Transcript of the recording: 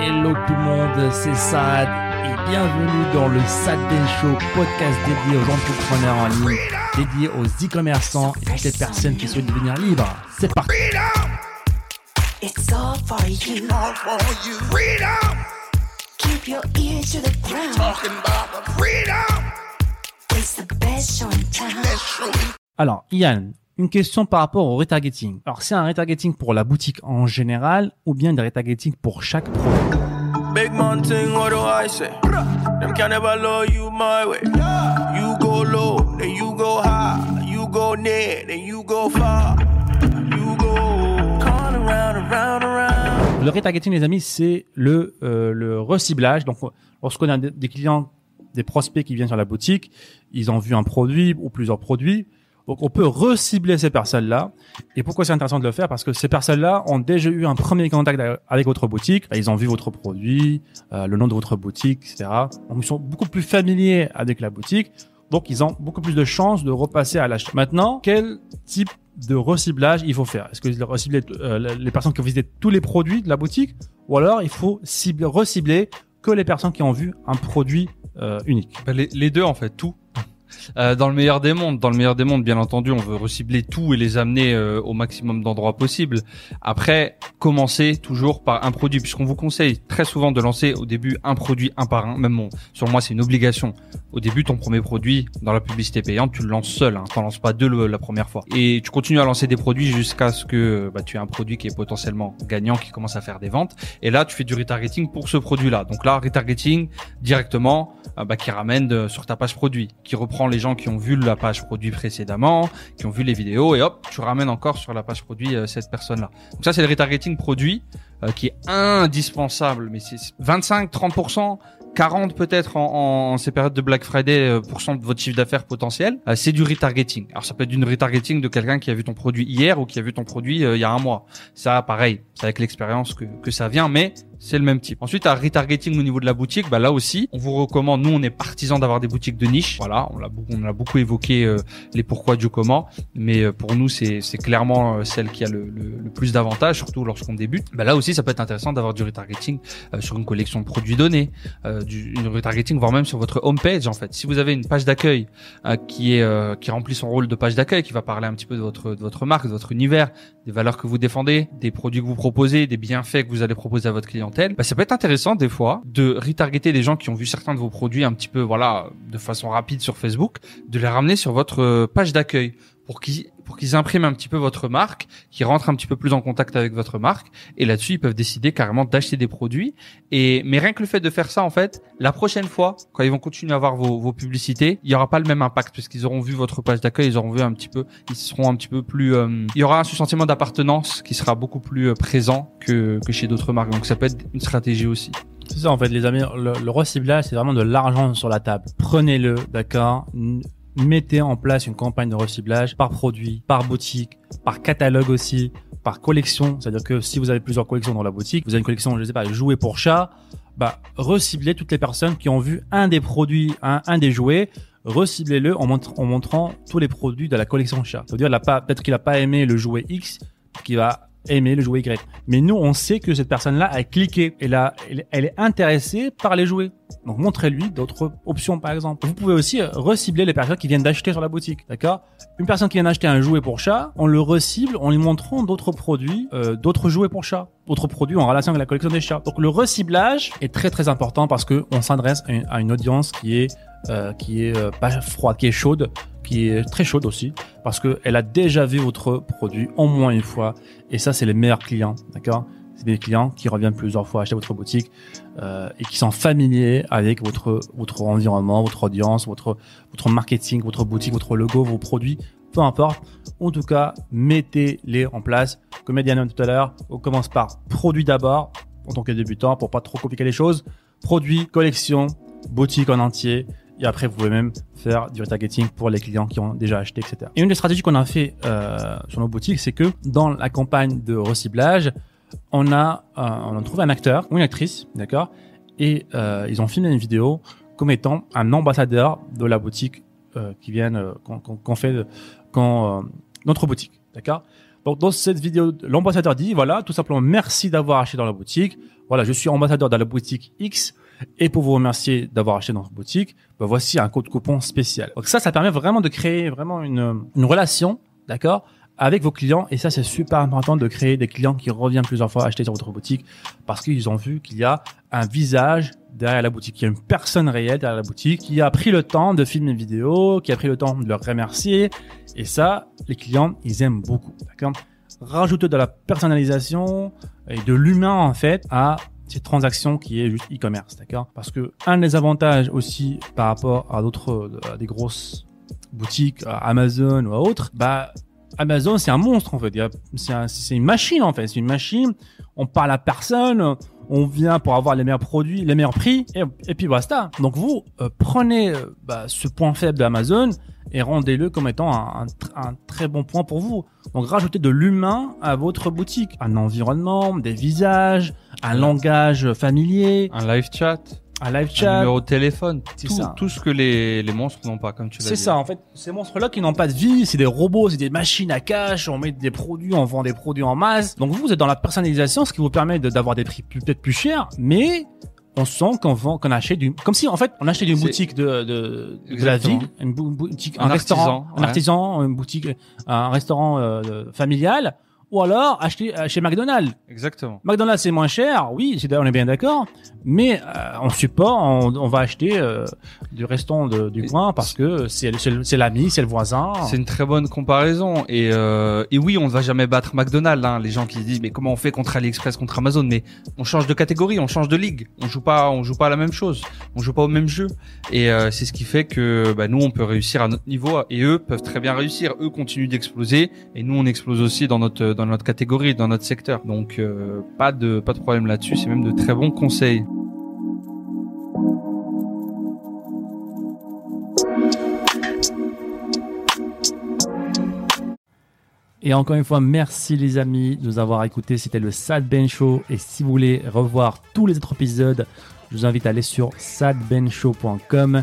Hello tout le monde, c'est Sad et bienvenue dans le Sad Show, podcast dédié aux entrepreneurs en ligne, dédié aux e-commerçants et toutes les personnes qui souhaitent devenir libres. C'est parti. It's all for you. all for you. Freedom, Keep your ear to the ground. talking about the freedom. It's the best show in town. Show. Alors, Yann, une question par rapport au retargeting. Alors, c'est un retargeting pour la boutique en général ou bien des retargeting pour chaque produit? Big man thing, what do I say? Them can never low you my way. You go low, then you go high. You go near, then you go far. You go all around, around, around. Le retargeting, les amis, c'est le, euh, le reciblage. Donc, lorsqu'on a des clients, des prospects qui viennent sur la boutique, ils ont vu un produit ou plusieurs produits. Donc, on peut recibler ces personnes-là. Et pourquoi c'est intéressant de le faire? Parce que ces personnes-là ont déjà eu un premier contact avec votre boutique. Ils ont vu votre produit, euh, le nom de votre boutique, etc. Donc, ils sont beaucoup plus familiers avec la boutique. Donc, ils ont beaucoup plus de chances de repasser à l'achat. Maintenant, quel type de reciblage il faut faire? Est-ce que vous reciblez euh, les personnes qui ont visité tous les produits de la boutique? Ou alors, il faut cibler, recibler que les personnes qui ont vu un produit euh, unique? Bah, les, les deux en fait, tout. Euh, dans le meilleur des mondes, dans le meilleur des mondes, bien entendu, on veut recibler tout et les amener euh, au maximum d'endroits possibles. Après, commencer toujours par un produit, puisqu'on vous conseille très souvent de lancer au début un produit un par un. Même sur moi, c'est une obligation. Au début, ton premier produit dans la publicité payante, tu le lances seul. Hein, T'en lances pas deux la première fois. Et tu continues à lancer des produits jusqu'à ce que bah, tu aies un produit qui est potentiellement gagnant, qui commence à faire des ventes. Et là, tu fais du retargeting pour ce produit-là. Donc là, retargeting directement, euh, bah, qui ramène sur ta page produit, qui reprend les gens qui ont vu la page produit précédemment, qui ont vu les vidéos, et hop, tu ramènes encore sur la page produit euh, cette personne-là. Donc ça, c'est le retargeting produit euh, qui est indispensable, mais c'est 25-30%. 40 peut-être en, en ces périodes de Black Friday euh, pour cent de votre chiffre d'affaires potentiel, euh, c'est du retargeting. Alors ça peut être du retargeting de quelqu'un qui a vu ton produit hier ou qui a vu ton produit euh, il y a un mois. Ça, pareil, c'est avec l'expérience que, que ça vient, mais c'est le même type. Ensuite, à retargeting au niveau de la boutique, bah là aussi, on vous recommande. Nous, on est partisans d'avoir des boutiques de niche. Voilà, on on a beaucoup évoqué euh, les pourquoi du comment, mais euh, pour nous, c'est clairement euh, celle qui a le, le, plus d'avantages, surtout lorsqu'on débute. Bah là aussi, ça peut être intéressant d'avoir du retargeting sur une collection de produits donnés, du retargeting, voire même sur votre homepage en fait. Si vous avez une page d'accueil qui est qui remplit son rôle de page d'accueil, qui va parler un petit peu de votre de votre marque, de votre univers, des valeurs que vous défendez, des produits que vous proposez, des bienfaits que vous allez proposer à votre bah, ça peut être intéressant des fois de retargeter les gens qui ont vu certains de vos produits un petit peu voilà de façon rapide sur Facebook, de les ramener sur votre euh, page d'accueil pour qu'ils pour qu'ils impriment un petit peu votre marque, qu'ils rentrent un petit peu plus en contact avec votre marque et là-dessus ils peuvent décider carrément d'acheter des produits et mais rien que le fait de faire ça en fait, la prochaine fois quand ils vont continuer à voir vos, vos publicités, il y aura pas le même impact parce qu'ils auront vu votre page d'accueil, ils auront vu un petit peu, ils seront un petit peu plus euh, il y aura un sentiment d'appartenance qui sera beaucoup plus euh, présent que que chez d'autres marques. Donc ça peut être une stratégie aussi. C'est ça en fait les amis, le, le reciblage c'est vraiment de l'argent sur la table. Prenez-le, d'accord? Mettez en place une campagne de reciblage par produit, par boutique, par catalogue aussi, par collection. C'est-à-dire que si vous avez plusieurs collections dans la boutique, vous avez une collection, je sais pas, jouets pour chat, bah reciblez toutes les personnes qui ont vu un des produits, un, un des jouets, reciblez-le en, montre- en montrant tous les produits de la collection chat. Ça veut dire, il a pas- peut-être qu'il a pas aimé le jouet X, qui va aimer le jouet Y. Mais nous, on sait que cette personne-là a cliqué. Elle, a, elle, est intéressée par les jouets. Donc, montrez-lui d'autres options, par exemple. Vous pouvez aussi euh, recibler les personnes qui viennent d'acheter sur la boutique. D'accord? Une personne qui vient d'acheter un jouet pour chat, on le recible en lui montrant d'autres produits, euh, d'autres jouets pour chat, d'autres produits en relation avec la collection des chats. Donc, le reciblage est très très important parce que on s'adresse à une audience qui est euh, qui est euh, pas froide, qui est chaude, qui est très chaude aussi, parce que elle a déjà vu votre produit au moins une fois, et ça c'est les meilleurs clients, d'accord? C'est des clients qui reviennent plusieurs fois acheter votre boutique euh, et qui sont familiers avec votre votre environnement, votre audience, votre votre marketing, votre boutique, votre logo, vos produits, peu importe. En tout cas, mettez-les en place. Comme a tout à l'heure, on commence par produit d'abord en tant que débutant pour pas trop compliquer les choses. Produit, collection, boutique en entier. Et après, vous pouvez même faire du retargeting pour les clients qui ont déjà acheté, etc. Et une des stratégies qu'on a fait euh, sur nos boutiques, c'est que dans la campagne de reciblage, on a, euh, on a trouvé un acteur ou une actrice, d'accord? Et euh, ils ont filmé une vidéo comme étant un ambassadeur de la boutique euh, qui viennent, euh, qu'on qu'on fait, qu'on, euh, notre boutique, d'accord? Donc dans cette vidéo, l'ambassadeur dit, voilà, tout simplement, merci d'avoir acheté dans la boutique. voilà, je suis ambassadeur dans la boutique X et pour vous remercier d'avoir acheté dans notre boutique, bah, voici un code coupon spécial. Donc ça, ça permet vraiment de créer vraiment une, une relation, d'accord, avec vos clients. Et ça, c'est super important de créer des clients qui reviennent plusieurs fois acheter sur votre boutique parce qu'ils ont vu qu'il y a un visage derrière la boutique, il y a une personne réelle derrière la boutique qui a pris le temps de filmer une vidéo, qui a pris le temps de leur remercier. Et ça, les clients, ils aiment beaucoup, d'accord Rajouter de la personnalisation et de l'humain, en fait, à cette transaction qui est juste e-commerce, d'accord? Parce que un des avantages aussi par rapport à d'autres, des grosses boutiques, à Amazon ou à autres, bah Amazon c'est un monstre en fait. C'est un- une machine en fait. C'est une machine. On parle à personne. On vient pour avoir les meilleurs produits, les meilleurs prix, et, et puis basta. Donc vous euh, prenez euh, bah, ce point faible d'Amazon et rendez-le comme étant un, un un très bon point pour vous. Donc rajoutez de l'humain à votre boutique, un environnement, des visages, un langage familier, Un live chat, un live un chat. numéro de téléphone, C'est tout, ça. tout ce que les, les monstres n'ont pas, comme tu l'as C'est dit. ça, en fait, ces monstres-là qui n'ont pas de vie, c'est des robots, c'est des machines à cash, on met des produits, on vend des produits en masse. Donc vous, vous êtes dans la personnalisation, ce qui vous permet de- d'avoir des prix peut-être plus chers, mais on sent qu'on vend, qu'on achète du, comme si en fait on achetait C'est- boutique de, de, de la ville, une bou- boutique, un, Un restaurant, artisan, un ouais. artisan, une boutique, un restaurant euh, familial, ou alors acheter euh, chez McDonald's. Exactement. McDonald's c'est moins cher, oui, c'est on est bien d'accord, mais euh, en support, on, on va acheter euh, du restaurant de- du coin parce que c'est l'ami, c'est le voisin. C'est une très bonne comparaison et euh, et oui, on ne va jamais battre McDonald's. Hein. Les gens qui se disent mais comment on fait contre AliExpress, contre Amazon? Mais on change de catégorie, on change de ligue. On joue pas, on joue pas à la même chose. On joue pas au même jeu. Et euh, c'est ce qui fait que bah, nous on peut réussir à notre niveau et eux peuvent très bien réussir. Eux continuent d'exploser et nous on explose aussi dans notre dans notre catégorie, dans notre secteur. Donc euh, pas de pas de problème là-dessus. C'est même de très bons conseils. Et encore une fois, merci les amis de nous avoir écoutés. C'était le Sad Ben Show. Et si vous voulez revoir tous les autres épisodes, je vous invite à aller sur sadbenshow.com.